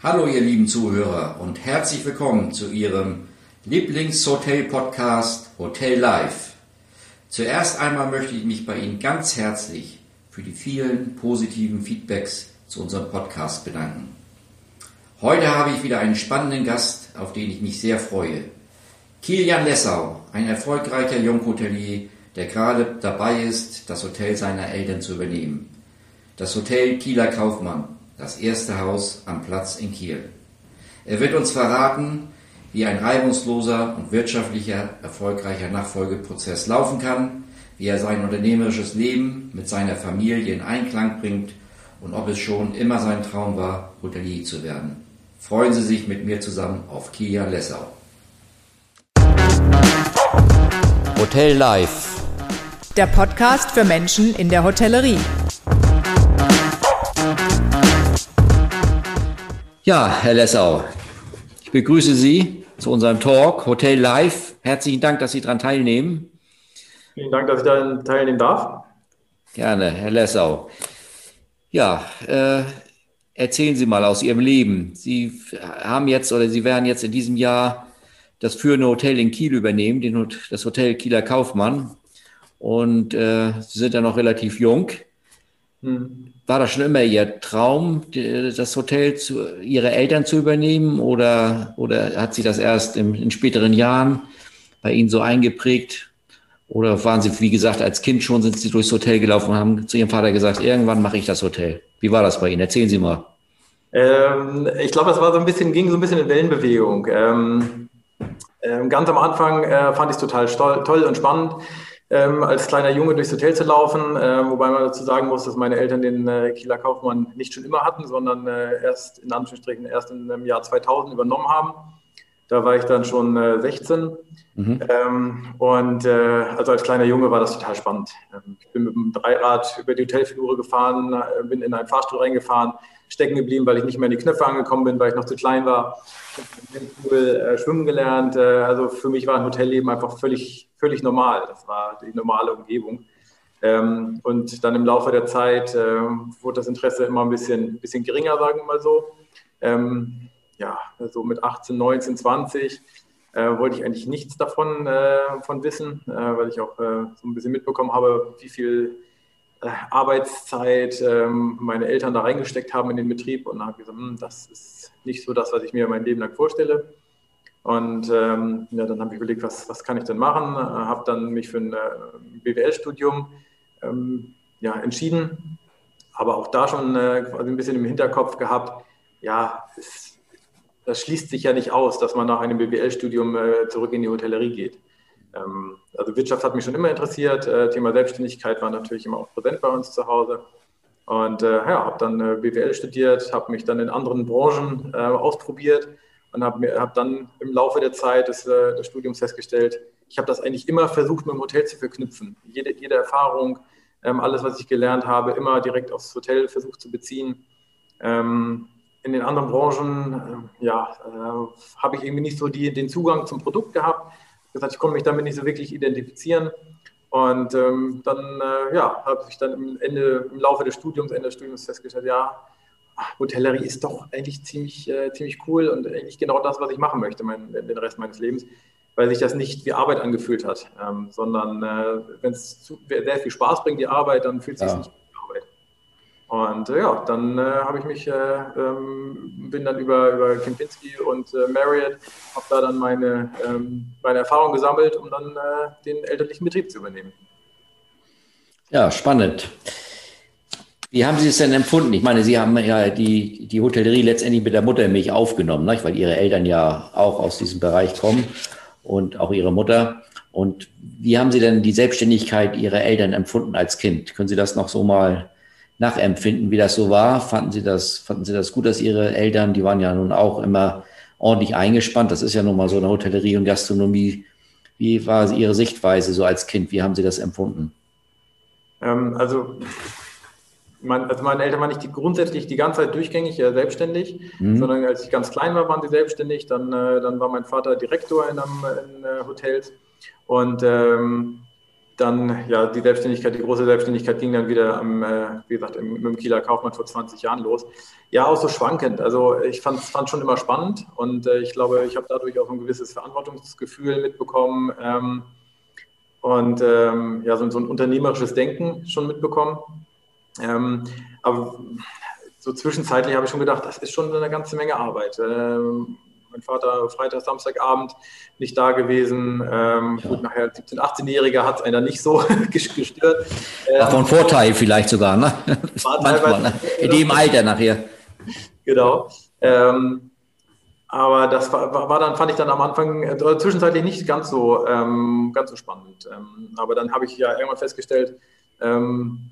Hallo ihr lieben Zuhörer und herzlich willkommen zu Ihrem Lieblingshotel-Podcast Hotel Live. Zuerst einmal möchte ich mich bei Ihnen ganz herzlich für die vielen positiven Feedbacks zu unserem Podcast bedanken. Heute habe ich wieder einen spannenden Gast, auf den ich mich sehr freue. Kilian Lessau, ein erfolgreicher Junghotelier, der gerade dabei ist, das Hotel seiner Eltern zu übernehmen. Das Hotel Kieler Kaufmann, das erste Haus am Platz in Kiel. Er wird uns verraten, wie ein reibungsloser und wirtschaftlicher, erfolgreicher Nachfolgeprozess laufen kann, wie er sein unternehmerisches Leben mit seiner Familie in Einklang bringt und ob es schon immer sein Traum war, Hotelier zu werden. Freuen Sie sich mit mir zusammen auf Kia Lessau. Hotel Live. Der Podcast für Menschen in der Hotellerie. Ja, Herr Lessau, ich begrüße Sie zu unserem Talk Hotel Live. Herzlichen Dank, dass Sie daran teilnehmen. Vielen Dank, dass ich daran teilnehmen darf. Gerne, Herr Lessau. Ja, äh, erzählen Sie mal aus Ihrem Leben. Sie haben jetzt oder Sie werden jetzt in diesem Jahr das führende Hotel in Kiel übernehmen, den, das Hotel Kieler Kaufmann. Und äh, Sie sind ja noch relativ jung. Hm. War das schon immer Ihr Traum, das Hotel zu Ihre Eltern zu übernehmen oder, oder hat sich das erst im, in späteren Jahren bei Ihnen so eingeprägt? Oder waren Sie, wie gesagt, als Kind schon, sind Sie durchs Hotel gelaufen und haben zu Ihrem Vater gesagt, irgendwann mache ich das Hotel? Wie war das bei Ihnen? Erzählen Sie mal. Ähm, ich glaube, es war so ein bisschen, ging so ein bisschen in Wellenbewegung. Ähm, ähm, ganz am Anfang äh, fand ich es total toll und spannend, ähm, als kleiner Junge durchs Hotel zu laufen, äh, wobei man dazu sagen muss, dass meine Eltern den äh, Kieler Kaufmann nicht schon immer hatten, sondern äh, erst in Anführungsstrichen erst im Jahr 2000 übernommen haben. Da war ich dann schon 16. Äh, mhm. Ähm, und äh, also als kleiner Junge war das total spannend. Ähm, ich bin mit dem Dreirad über die Hotelfigur gefahren, äh, bin in einen Fahrstuhl reingefahren, stecken geblieben, weil ich nicht mehr in die Knöpfe angekommen bin, weil ich noch zu klein war. Ich habe im Pool schwimmen gelernt. Also für mich war ein Hotelleben einfach völlig, völlig normal. Das war die normale Umgebung. Ähm, und dann im Laufe der Zeit äh, wurde das Interesse immer ein bisschen, bisschen geringer, sagen wir mal so. Ähm, ja, so also mit 18, 19, 20 äh, wollte ich eigentlich nichts davon äh, von wissen, äh, weil ich auch so ein bisschen mitbekommen habe, wie viel äh, Arbeitszeit ähm, meine Eltern da reingesteckt haben in den Betrieb und habe gesagt, hm, das ist nicht so das, was ich mir mein Leben lang vorstelle. Und ähm, ja, dann habe ich überlegt, was, was kann ich denn machen? Äh, habe dann mich für ein äh, BWL-Studium ähm, ja, entschieden, aber auch da schon äh, quasi ein bisschen im Hinterkopf gehabt, ja, es, das schließt sich ja nicht aus, dass man nach einem BWL-Studium äh, zurück in die Hotellerie geht. Ähm, also Wirtschaft hat mich schon immer interessiert. Äh, Thema Selbstständigkeit war natürlich immer auch präsent bei uns zu Hause. Und äh, ja, habe dann BWL studiert, habe mich dann in anderen Branchen ausprobiert und habe hab dann im Laufe der Zeit des, äh, des Studiums festgestellt, ich habe das eigentlich immer versucht, mit dem Hotel zu verknüpfen. Jede, jede Erfahrung, ähm, alles, was ich gelernt habe, immer direkt aufs Hotel versucht zu beziehen. Ähm, in den anderen Branchen äh, ja, habe ich irgendwie nicht so die, den Zugang zum Produkt gehabt gesagt, ich konnte mich damit nicht so wirklich identifizieren. Und ähm, dann äh, ja, habe ich dann im, Ende, im Laufe des Studiums, Ende des Studiums festgestellt, ja, Hotellerie ist doch eigentlich ziemlich, äh, ziemlich cool und eigentlich genau das, was ich machen möchte, mein, den Rest meines Lebens, weil sich das nicht wie Arbeit angefühlt hat, ähm, sondern äh, wenn es sehr viel Spaß bringt, die Arbeit, dann fühlt es sich ja. nicht und äh, ja, dann äh, habe ich mich, äh, ähm, bin dann über, über Kempinski und äh, Marriott, habe da dann meine, ähm, meine Erfahrung gesammelt, um dann den elterlichen Betrieb zu übernehmen. Ja, spannend. Wie haben Sie es denn empfunden? Ich meine, Sie haben ja die, die Hotellerie letztendlich mit der Muttermilch aufgenommen, nicht? weil Ihre Eltern ja auch aus diesem Bereich kommen und auch Ihre Mutter. Und wie haben Sie denn die Selbstständigkeit Ihrer Eltern empfunden als Kind? Können Sie das noch so mal nachempfinden, wie das so war. Fanden Sie das, fanden Sie das gut, dass Ihre Eltern, die waren ja nun auch immer ordentlich eingespannt. Das ist ja nun mal so eine Hotellerie und Gastronomie. Wie war Ihre Sichtweise so als Kind? Wie haben Sie das empfunden? Ähm, also, mein, also meine Eltern waren nicht die, grundsätzlich die ganze Zeit durchgängig äh, selbstständig, mhm. sondern als ich ganz klein war, waren sie selbstständig. Dann, äh, dann war mein Vater Direktor in, einem, in äh, Hotels. Und ähm, dann, ja, die Selbstständigkeit, die große Selbstständigkeit ging dann wieder, am, äh, wie gesagt, im, mit dem Kieler Kaufmann vor 20 Jahren los. Ja, auch so schwankend. Also ich fand es schon immer spannend und äh, ich glaube, ich habe dadurch auch ein gewisses Verantwortungsgefühl mitbekommen ähm, und ähm, ja, so, so, ein unternehmerisches Denken schon mitbekommen. Ähm, aber so zwischenzeitlich habe ich schon gedacht, das ist schon eine ganze Menge Arbeit. Ähm, mein Vater Freitag, Samstagabend nicht da gewesen. Ähm, ja. Gut, nachher 17-, 18-Jähriger hat es einer nicht so gestört. War von Vorteil vielleicht sogar, ne? Manchmal, ne? In dem Alter nachher. Genau. Ähm, aber das war, war, dann, fand ich dann am Anfang äh, zwischenzeitlich nicht ganz so, ähm, ganz so spannend. Ähm, aber dann habe ich ja irgendwann festgestellt, ähm,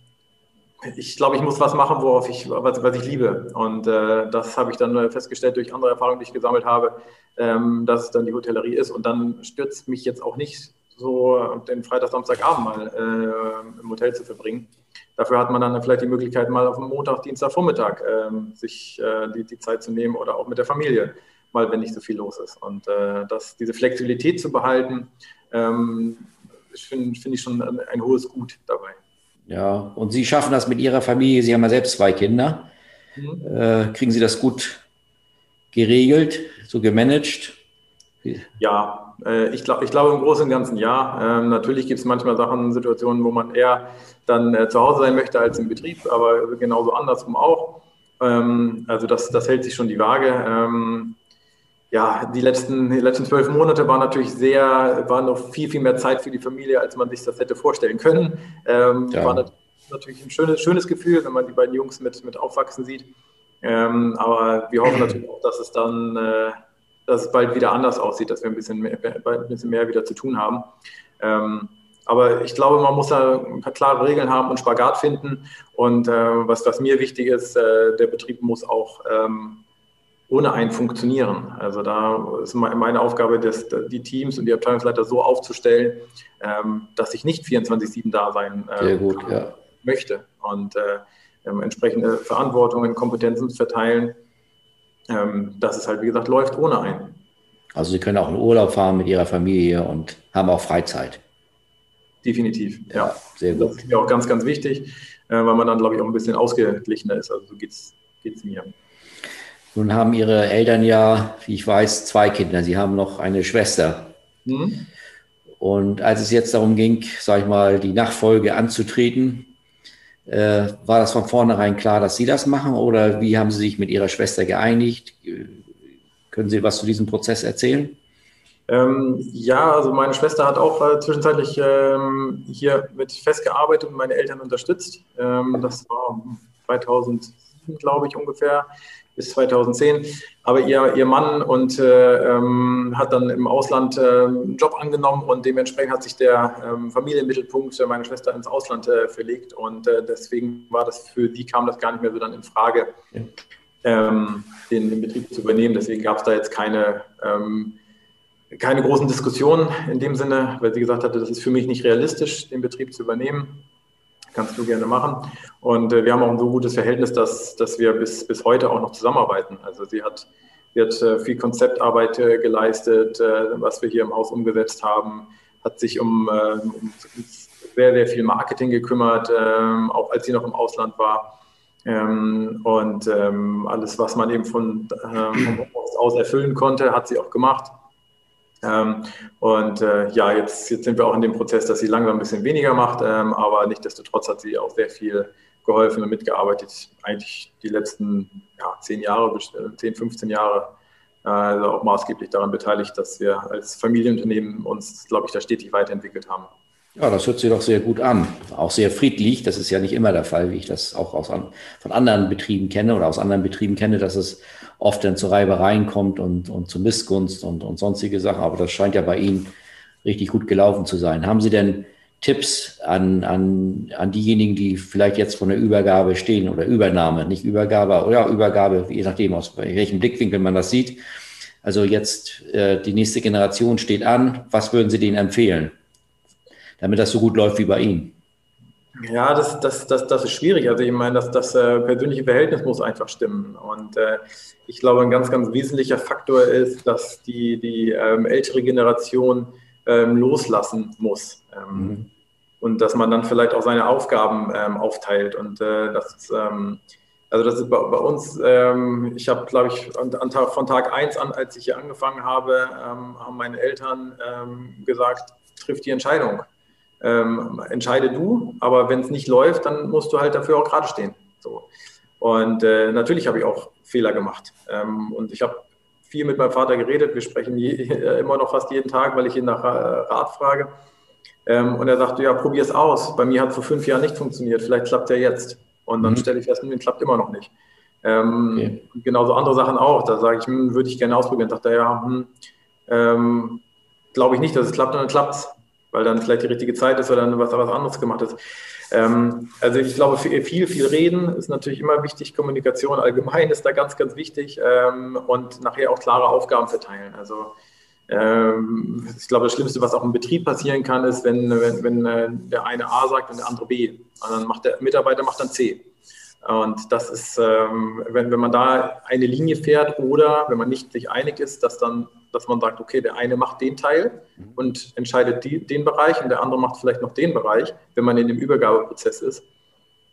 ich glaube, ich muss was machen, worauf ich, was, was ich liebe. Und äh, das habe ich dann festgestellt durch andere Erfahrungen, die ich gesammelt habe, ähm, dass es dann die Hotellerie ist. Und dann stürzt mich jetzt auch nicht so den Freitag, Samstagabend mal äh, im Hotel zu verbringen. Dafür hat man dann vielleicht die Möglichkeit, mal auf dem Montag, Dienstag, Vormittag äh, sich äh, die, die Zeit zu nehmen oder auch mit der Familie, mal wenn nicht so viel los ist. Und äh, das, diese Flexibilität zu behalten, ähm, finde find ich schon ein, ein hohes Gut dabei. Ja, und Sie schaffen das mit Ihrer Familie. Sie haben ja selbst zwei Kinder. Mhm. Äh, kriegen Sie das gut geregelt, so gemanagt? Ja, äh, ich glaube ich glaub im Großen und Ganzen ja. Ähm, natürlich gibt es manchmal Sachen, Situationen, wo man eher dann äh, zu Hause sein möchte als im Betrieb, aber genauso andersrum auch. Ähm, also das, das hält sich schon die Waage. Ähm, ja, die letzten, die letzten zwölf Monate waren natürlich sehr, war noch viel, viel mehr Zeit für die Familie, als man sich das hätte vorstellen können. Ähm, ja. War natürlich ein schönes, schönes Gefühl, wenn man die beiden Jungs mit, mit aufwachsen sieht. Ähm, aber wir hoffen natürlich auch, dass es dann, äh, dass es bald wieder anders aussieht, dass wir ein bisschen mehr, ein bisschen mehr wieder zu tun haben. Ähm, aber ich glaube, man muss da ein paar klare Regeln haben und Spagat finden. Und äh, was, was mir wichtig ist, äh, der Betrieb muss auch ähm, ohne einen funktionieren. Also da ist meine Aufgabe, das, die Teams und die Abteilungsleiter so aufzustellen, ähm, dass ich nicht 24-7 da sein äh, gut, ja. möchte und äh, ähm, entsprechende Verantwortungen, Kompetenzen verteilen, ähm, dass es halt, wie gesagt, läuft ohne einen. Also Sie können auch in Urlaub fahren mit Ihrer Familie und haben auch Freizeit. Definitiv, ja. ja sehr gut. Das ist mir auch ganz, ganz wichtig, äh, weil man dann, glaube ich, auch ein bisschen ausgeglichener ist. Also so geht es mir. Nun haben Ihre Eltern ja, wie ich weiß, zwei Kinder. Sie haben noch eine Schwester. Mhm. Und als es jetzt darum ging, sage ich mal, die Nachfolge anzutreten, äh, war das von vornherein klar, dass Sie das machen oder wie haben Sie sich mit Ihrer Schwester geeinigt? Können Sie was zu diesem Prozess erzählen? Ähm, ja, also meine Schwester hat auch äh, zwischenzeitlich ähm, hier mit festgearbeitet und meine Eltern unterstützt. Ähm, das war 2007, glaube ich, ungefähr bis 2010. Aber ihr, ihr Mann und, äh, ähm, hat dann im Ausland äh, einen Job angenommen und dementsprechend hat sich der ähm, Familienmittelpunkt meiner Schwester ins Ausland äh, verlegt und äh, deswegen war das für die kam das gar nicht mehr so dann in Frage, ähm, den, den, Betrieb zu übernehmen. Deswegen gab es da jetzt keine, ähm, keine großen Diskussionen in dem Sinne, weil sie gesagt hatte, das ist für mich nicht realistisch, den Betrieb zu übernehmen kannst du gerne machen. Und äh, wir haben auch ein so gutes Verhältnis, dass, dass wir bis, bis heute auch noch zusammenarbeiten. Also sie hat, sie hat äh, viel Konzeptarbeit äh, geleistet, äh, was wir hier im Haus umgesetzt haben, hat sich um, äh, um sehr, sehr viel Marketing gekümmert, ähm, auch als sie noch im Ausland war. Ähm, und ähm, alles, was man eben von, ähm, vom aus erfüllen konnte, hat sie auch gemacht. Ähm, und äh, ja, jetzt, jetzt sind wir auch in dem Prozess, dass sie langsam ein bisschen weniger macht, ähm, aber nichtsdestotrotz hat sie auch sehr viel geholfen und mitgearbeitet, eigentlich die letzten ja, zehn Jahre, zehn, 15 Jahre, äh, also auch maßgeblich daran beteiligt, dass wir als Familienunternehmen uns, glaube ich, da stetig weiterentwickelt haben. Ja, das hört sich doch sehr gut an. Auch sehr friedlich. Das ist ja nicht immer der Fall, wie ich das auch aus, von anderen Betrieben kenne oder aus anderen Betrieben kenne, dass es oft dann zu Reibereien kommt und, und zu Missgunst und, und sonstige Sachen. Aber das scheint ja bei Ihnen richtig gut gelaufen zu sein. Haben Sie denn Tipps an, an, an diejenigen, die vielleicht jetzt von der Übergabe stehen oder Übernahme, nicht Übergabe oder Übergabe, je nachdem, aus welchem Blickwinkel man das sieht. Also jetzt äh, die nächste Generation steht an. Was würden Sie denen empfehlen? damit das so gut läuft wie bei Ihnen? Ja, das, das, das, das ist schwierig. Also ich meine, das, das äh, persönliche Verhältnis muss einfach stimmen. Und äh, ich glaube, ein ganz, ganz wesentlicher Faktor ist, dass die, die ähm, ältere Generation ähm, loslassen muss. Ähm, mhm. und dass man dann vielleicht auch seine Aufgaben ähm, aufteilt. Und äh, das, ähm, also das ist bei, bei uns, ähm, ich habe, glaube ich, an, an Tag, von Tag 1 an, als ich hier angefangen habe, ähm, haben meine Eltern gesagt, triff die Entscheidung. Ähm, entscheide du, aber wenn es nicht läuft, dann musst du halt dafür auch gerade stehen. So. Und äh, natürlich habe ich auch Fehler gemacht. und ich habe viel mit meinem Vater geredet. Wir sprechen je, immer noch fast jeden Tag, weil ich ihn nach äh, Rat frage. Ähm, und er sagte, ja, probier es aus. Bei mir hat es vor fünf Jahren nicht funktioniert. Vielleicht klappt er jetzt. Und dann mhm. stelle ich fest, mir klappt immer noch nicht. Ähm, okay. Genauso andere Sachen auch. Da sage ich, hm, würde ich gerne ausprobieren. Dachte er, ja, hm, ähm, glaube ich nicht, dass es klappt, und dann klappt es. Weil dann vielleicht die richtige Zeit ist oder dann was, was anderes gemacht ist. Ähm, also ich glaube, viel, viel reden ist natürlich immer wichtig. Kommunikation allgemein ist da ganz, ganz wichtig. Ähm, und nachher auch klare Aufgaben verteilen. Also ähm, ich glaube, das Schlimmste, was auch im Betrieb passieren kann, ist, wenn, wenn, wenn äh, der eine A sagt und der andere B. Und dann macht der Mitarbeiter macht dann C. Und das ist, ähm, wenn, wenn man da eine Linie fährt oder wenn man nicht sich einig ist, dass dann, dass man sagt, okay, der eine macht den Teil und entscheidet die, den Bereich und der andere macht vielleicht noch den Bereich, wenn man in dem Übergabeprozess ist,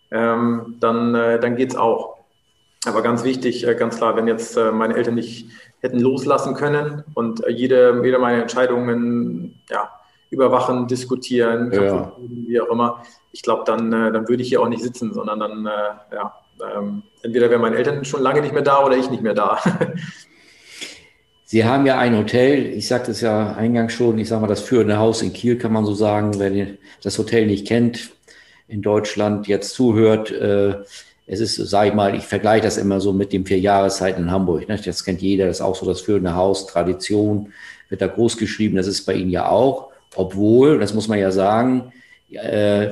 ähm, dann, äh, dann geht es auch. Aber ganz wichtig, äh, ganz klar, wenn jetzt äh, meine Eltern nicht hätten loslassen können und jede, jede meiner Entscheidungen ja, überwachen, diskutieren, ja. wie auch immer. Ich glaube, dann, äh, dann würde ich hier auch nicht sitzen, sondern dann, äh, ja, ähm, entweder wären meine Eltern schon lange nicht mehr da oder ich nicht mehr da. Sie haben ja ein Hotel, ich sagte es ja eingangs schon, ich sage mal, das führende Haus in Kiel kann man so sagen, wenn ihr das Hotel nicht kennt, in Deutschland jetzt zuhört, äh, es ist, sage ich mal, ich vergleiche das immer so mit dem vier Jahreszeiten in Hamburg. Ne? Das kennt jeder, das ist auch so das führende Haus, Tradition, wird da groß geschrieben, das ist bei Ihnen ja auch. Obwohl, das muss man ja sagen, äh,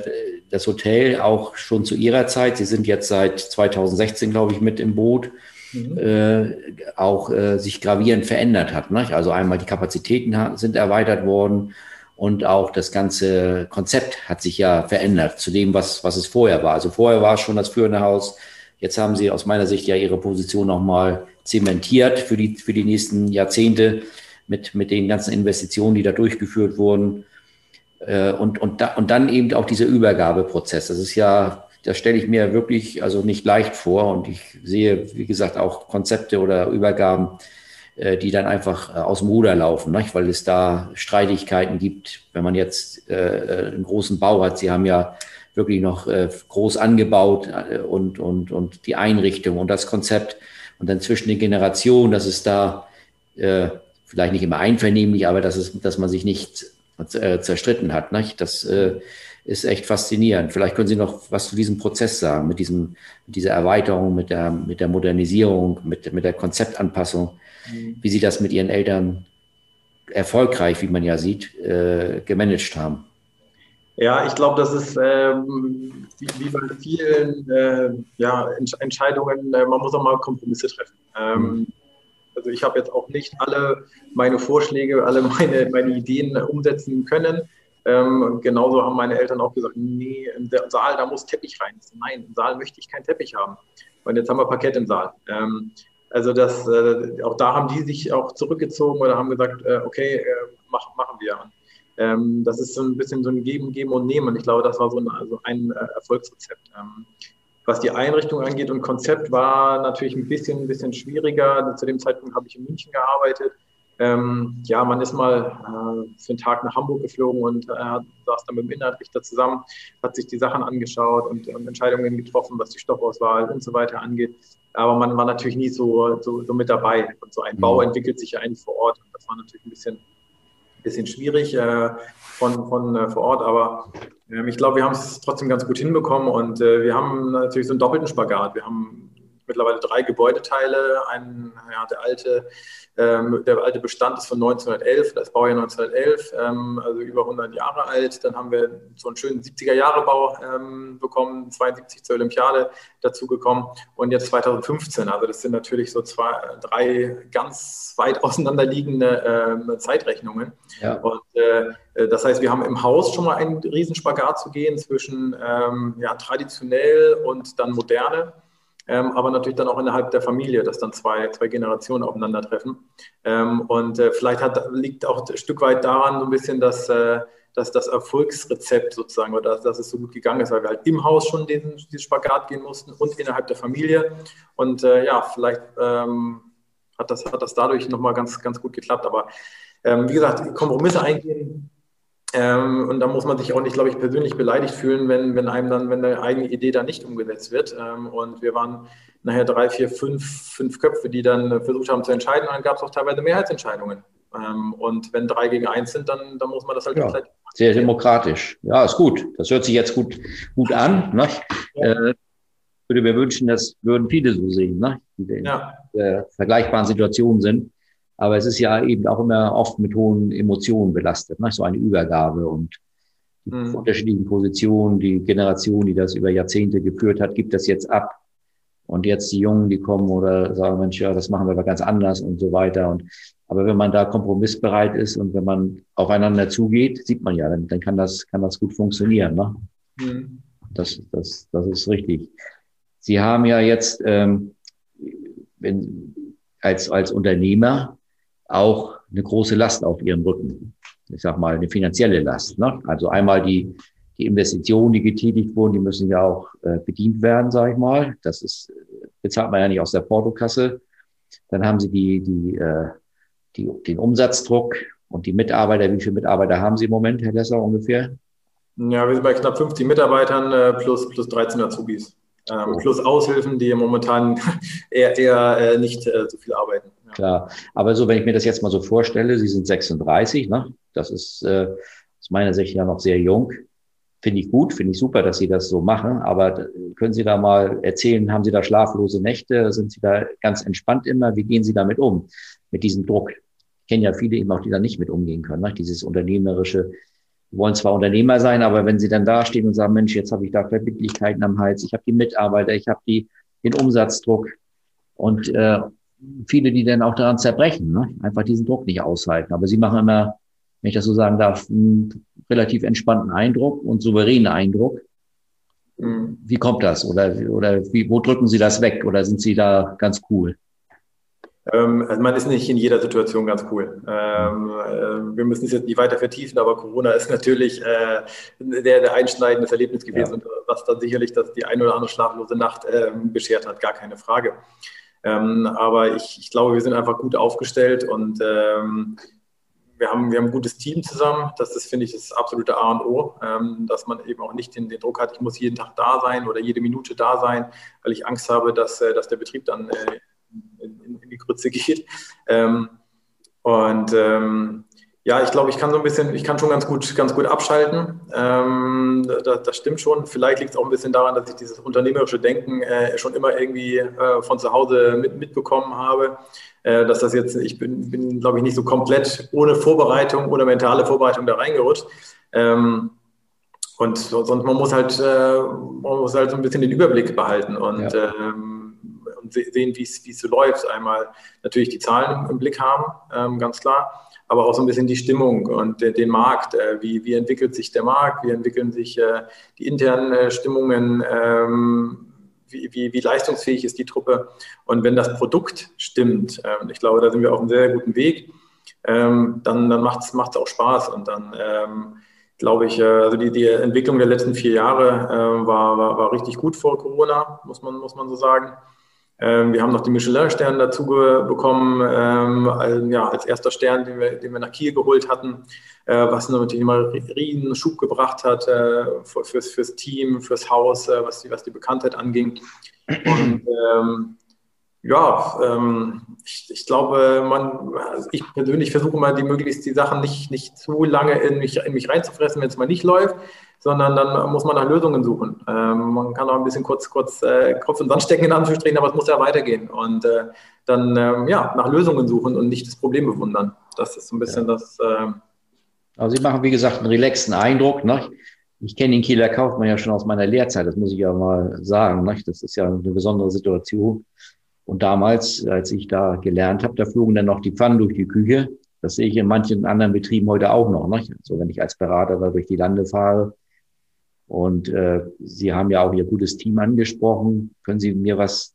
das Hotel auch schon zu Ihrer Zeit, Sie sind jetzt seit 2016, glaube ich, mit im Boot, mhm. äh, auch äh, sich gravierend verändert hat. Ne? Also einmal die Kapazitäten sind erweitert worden und auch das ganze Konzept hat sich ja verändert zu dem, was, was es vorher war. Also vorher war es schon das führende Haus. Jetzt haben sie aus meiner Sicht ja ihre Position nochmal zementiert für die, für die nächsten Jahrzehnte mit, mit den ganzen Investitionen, die da durchgeführt wurden. Äh, und, und, da, und dann eben auch dieser Übergabeprozess. Das ist ja, das stelle ich mir wirklich also nicht leicht vor. Und ich sehe, wie gesagt, auch Konzepte oder Übergaben, äh, die dann einfach äh, aus dem Ruder laufen, nicht? weil es da Streitigkeiten gibt. Wenn man jetzt äh, einen großen Bau hat, Sie haben ja wirklich noch groß angebaut und, und, und die Einrichtung und das Konzept und dann zwischen den Generationen, dass es da vielleicht nicht immer einvernehmlich, aber dass, es, dass man sich nicht zerstritten hat. Nicht? Das ist echt faszinierend. Vielleicht können Sie noch was zu diesem Prozess sagen, mit, diesem, mit dieser Erweiterung, mit der, mit der Modernisierung, mit, mit der Konzeptanpassung wie Sie das mit Ihren Eltern erfolgreich, wie man ja sieht, äh, gemanagt haben. Ja, ich glaube, das ist ähm, wie, wie, bei vielen äh, ja, Entscheidungen, äh, man muss auch mal Kompromisse treffen. Ähm, mhm. Also ich habe jetzt auch nicht alle meine Vorschläge, alle meine, meine Ideen umsetzen können. Ähm, genauso haben meine Eltern auch gesagt, nee, im Saal, da muss Teppich rein. Nein, im Saal möchte ich keinen Teppich haben. Und jetzt haben wir Parkett im Saal. Ähm, also das, äh, auch da haben die sich auch zurückgezogen oder haben gesagt, äh, okay, äh, mach, machen wir. Ähm, das ist so ein bisschen so ein Geben, Geben und Nehmen. Und ich glaube, das war so ein, also ein äh, Erfolgsrezept. Ähm, was die Einrichtung angeht und Konzept war natürlich ein bisschen, ein bisschen schwieriger. Zu dem Zeitpunkt habe ich in München gearbeitet. Ähm, ja, man ist mal äh, für einen Tag nach Hamburg geflogen und äh, saß dann mit dem Inhaltrichter zusammen, hat sich die Sachen angeschaut und, und Entscheidungen getroffen, was die Stoffauswahl und so weiter angeht. Aber man war natürlich nie so, so, so mit dabei. Und so ein Bau mhm. entwickelt sich ja eigentlich vor Ort. Und das war natürlich ein bisschen, bisschen schwierig äh, von, von äh, vor Ort. Aber ähm, ich glaube, wir haben es trotzdem ganz gut hinbekommen. Und äh, wir haben natürlich so einen doppelten Spagat. Wir haben mittlerweile drei Gebäudeteile. Ein, ja, der alte ähm, der alte Bestand ist von 1911, das Baujahr 1911, ähm, also über 100 Jahre alt. Dann haben wir so einen schönen 70er-Jahre-Bau ähm, bekommen, 72 zur Olympiade dazu gekommen und jetzt 2015. Also das sind natürlich so zwei, drei ganz weit auseinanderliegende ähm, Zeitrechnungen. Ja. Und äh, das heißt, wir haben im Haus schon mal einen Riesenspagat zu gehen zwischen ähm, ja, traditionell und dann moderne ähm, aber natürlich dann auch innerhalb der Familie, dass dann zwei, zwei Generationen aufeinandertreffen. Ähm, und äh, vielleicht hat, liegt auch ein Stück weit daran so ein bisschen, dass, äh, dass das Erfolgsrezept sozusagen oder dass, dass es so gut gegangen ist, weil wir halt im Haus schon diesen, diesen Spagat gehen mussten und innerhalb der Familie. Und äh, ja, vielleicht ähm, hat, das, hat das dadurch nochmal ganz, ganz gut geklappt. Aber ähm, wie gesagt, Kompromisse eingehen. Ähm, und da muss man sich auch nicht, glaube ich, persönlich beleidigt fühlen, wenn, wenn einem dann, wenn eine eigene Idee dann nicht umgesetzt wird. Ähm, und wir waren nachher drei, vier, fünf, fünf Köpfe, die dann versucht haben zu entscheiden. Und dann gab es auch teilweise Mehrheitsentscheidungen. Ähm, und wenn drei gegen eins sind, dann, dann muss man das halt ja, sehr demokratisch. Ja, ist gut. Das hört sich jetzt gut, gut an. Ne? Ja. Äh, würde mir wünschen, das würden viele so sehen, ne? die in ja. äh, vergleichbaren Situationen sind. Aber es ist ja eben auch immer oft mit hohen Emotionen belastet, ne? so eine Übergabe und die mhm. unterschiedlichen Positionen, die Generation, die das über Jahrzehnte geführt hat, gibt das jetzt ab. Und jetzt die Jungen, die kommen oder sagen, Mensch, ja, das machen wir aber ganz anders und so weiter. Und aber wenn man da kompromissbereit ist und wenn man aufeinander zugeht, sieht man ja, dann, dann kann das, kann das gut funktionieren. Ne? Mhm. Das, das, das ist richtig. Sie haben ja jetzt ähm, wenn, als, als Unternehmer auch eine große Last auf Ihrem Rücken. Ich sag mal, eine finanzielle Last. Ne? Also einmal die, die Investitionen, die getätigt wurden, die müssen ja auch äh, bedient werden, sage ich mal. Das ist, bezahlt man ja nicht aus der Portokasse. Dann haben Sie die, die äh, die, den Umsatzdruck und die Mitarbeiter. Wie viele Mitarbeiter haben Sie im Moment, Herr Lesser, ungefähr? Ja, wir sind bei knapp 50 Mitarbeitern äh, plus, plus 13 Azubis. Ähm, oh. Plus Aushilfen, die momentan eher, eher äh, nicht äh, so viel arbeiten. Klar, aber so, wenn ich mir das jetzt mal so vorstelle, Sie sind 36, ne? das ist äh, aus meiner Sicht ja noch sehr jung. Finde ich gut, finde ich super, dass Sie das so machen. Aber können Sie da mal erzählen, haben Sie da schlaflose Nächte? Sind Sie da ganz entspannt immer? Wie gehen Sie damit um? Mit diesem Druck? Ich kenne ja viele eben auch, die da nicht mit umgehen können. Ne? Dieses unternehmerische, wollen zwar Unternehmer sein, aber wenn sie dann dastehen und sagen, Mensch, jetzt habe ich da Verbindlichkeiten am Hals, ich habe die Mitarbeiter, ich habe die, den Umsatzdruck und äh, viele, die dann auch daran zerbrechen, ne? einfach diesen Druck nicht aushalten. Aber sie machen immer wenn ich das so sagen darf, einen relativ entspannten Eindruck und souveränen Eindruck. Mhm. Wie kommt das? Oder, oder wie, wo drücken Sie das weg? Oder sind Sie da ganz cool? Ähm, also man ist nicht in jeder Situation ganz cool. Ähm, äh, wir müssen es jetzt nicht weiter vertiefen, aber Corona ist natürlich äh, der, der einschneidendes Erlebnis gewesen, ja. was dann sicherlich das die eine oder andere schlaflose Nacht beschert hat, gar keine Frage. Ähm, aber ich, ich, glaube, wir sind einfach gut aufgestellt und ähm, wir haben, wir haben ein gutes Team zusammen. Das ist, finde ich, das absolute A und O, ähm, dass man eben auch nicht den, den, Druck hat, ich muss jeden Tag da sein oder jede Minute da sein, weil ich Angst habe, dass, äh, dass der Betrieb dann äh, in, in, die Grütze geht. Ähm, und ähm, ja, ich glaube, ich kann so ein bisschen, ich kann schon ganz gut, ganz gut abschalten. Ähm, das, das, stimmt schon. Vielleicht liegt es auch ein bisschen daran, dass ich dieses unternehmerische Denken äh, schon immer irgendwie äh, von zu Hause mit, mitbekommen habe. Äh, dass das jetzt, ich bin, bin glaube ich, nicht so komplett ohne Vorbereitung, ohne mentale Vorbereitung da reingerutscht. Ähm, und sonst man muss halt, äh, man muss halt so ein bisschen den Überblick behalten und, ja. ähm, und sehen, wie es so läuft. Einmal natürlich die Zahlen im, Blick haben, ähm, ganz klar aber auch so ein bisschen die Stimmung und den Markt. Äh, wie, wie entwickelt sich der Markt? Wie entwickeln sich äh, die internen Stimmungen? Ähm, wie, wie, wie, leistungsfähig ist die Truppe? Und wenn das Produkt stimmt, ähm, ich glaube, da sind wir auf einem sehr guten Weg, ähm, dann, dann macht es auch Spaß. Und dann glaube ich, äh, also die, die Entwicklung der letzten vier Jahre war, war, war richtig gut vor Corona, muss man, muss man so sagen. Ähm, wir haben noch den Michelin-Stern dazu bekommen, ähm, ja, als erster Stern, den wir, den wir nach Kiel geholt hatten, äh, was natürlich immer riesen Schub gebracht hat äh, fürs, fürs Team, fürs Haus, äh, was, die, was die Bekanntheit anging. Und ähm, ja, ähm, ich, ich, glaube, man, also ich persönlich versuche mal, die möglichst die Sachen nicht, nicht zu lange in mich, in mich reinzufressen, wenn es mal nicht läuft, sondern dann muss man nach Lösungen suchen. Ähm, man kann auch ein bisschen kurz, kurz äh, Kopf in den Sand stecken, in Anführungsstrichen, aber es muss ja weitergehen. Und äh, dann ähm, ja, nach Lösungen suchen und nicht das Problem bewundern. Das ist so ein bisschen ja. das. Äh, also Sie machen, wie gesagt, einen relaxten Eindruck. Ne? Ich kenne den Kieler Kaufmann ja schon aus meiner Lehrzeit, das muss ich ja mal sagen. Ne? Das ist ja eine besondere Situation. Und damals, als ich da gelernt habe, da flogen dann noch die Pfannen durch die Küche. Das sehe ich in manchen anderen Betrieben heute auch noch. Ne? So, wenn ich als Berater da durch die Lande fahre, und äh, Sie haben ja auch Ihr gutes Team angesprochen. Können Sie mir was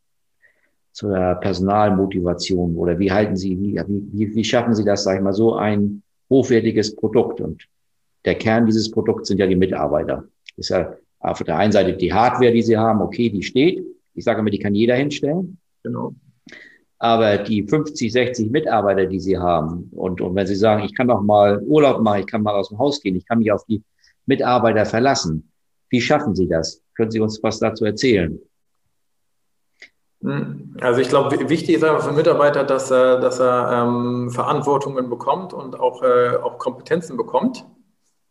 zur Personalmotivation oder wie halten Sie, wie, wie, wie schaffen Sie das, sage ich mal, so ein hochwertiges Produkt und der Kern dieses Produkts sind ja die Mitarbeiter. Das ist ja auf der einen Seite die Hardware, die sie haben, okay, die steht. Ich sage immer, die kann jeder hinstellen. Genau. Aber die 50, 60 Mitarbeiter, die sie haben, und, und wenn sie sagen, ich kann doch mal Urlaub machen, ich kann mal aus dem Haus gehen, ich kann mich auf die Mitarbeiter verlassen. Wie schaffen Sie das? Können Sie uns was dazu erzählen? Hm. Also ich glaube, wichtig ist einfach für einen Mitarbeiter, dass er, dass er ähm, Verantwortungen bekommt und auch, äh, auch Kompetenzen bekommt.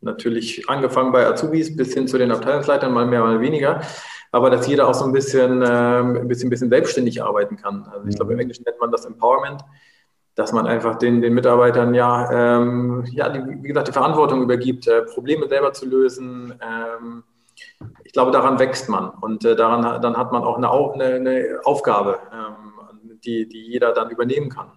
Natürlich angefangen bei Azubis bis hin zu den Abteilungsleitern, mal mehr, mal weniger. Aber dass jeder auch so ein bisschen, ähm, ein bisschen, bisschen selbstständig arbeiten kann. Also ich glaube, im Englischen nennt man das Empowerment, dass man einfach den, den Mitarbeitern ja, ähm, ja die, wie gesagt, die Verantwortung übergibt, äh, Probleme selber zu lösen. Ähm, ich glaube, daran wächst man und äh, daran dann hat man auch eine, eine, eine Aufgabe, ähm, die, die jeder dann übernehmen kann.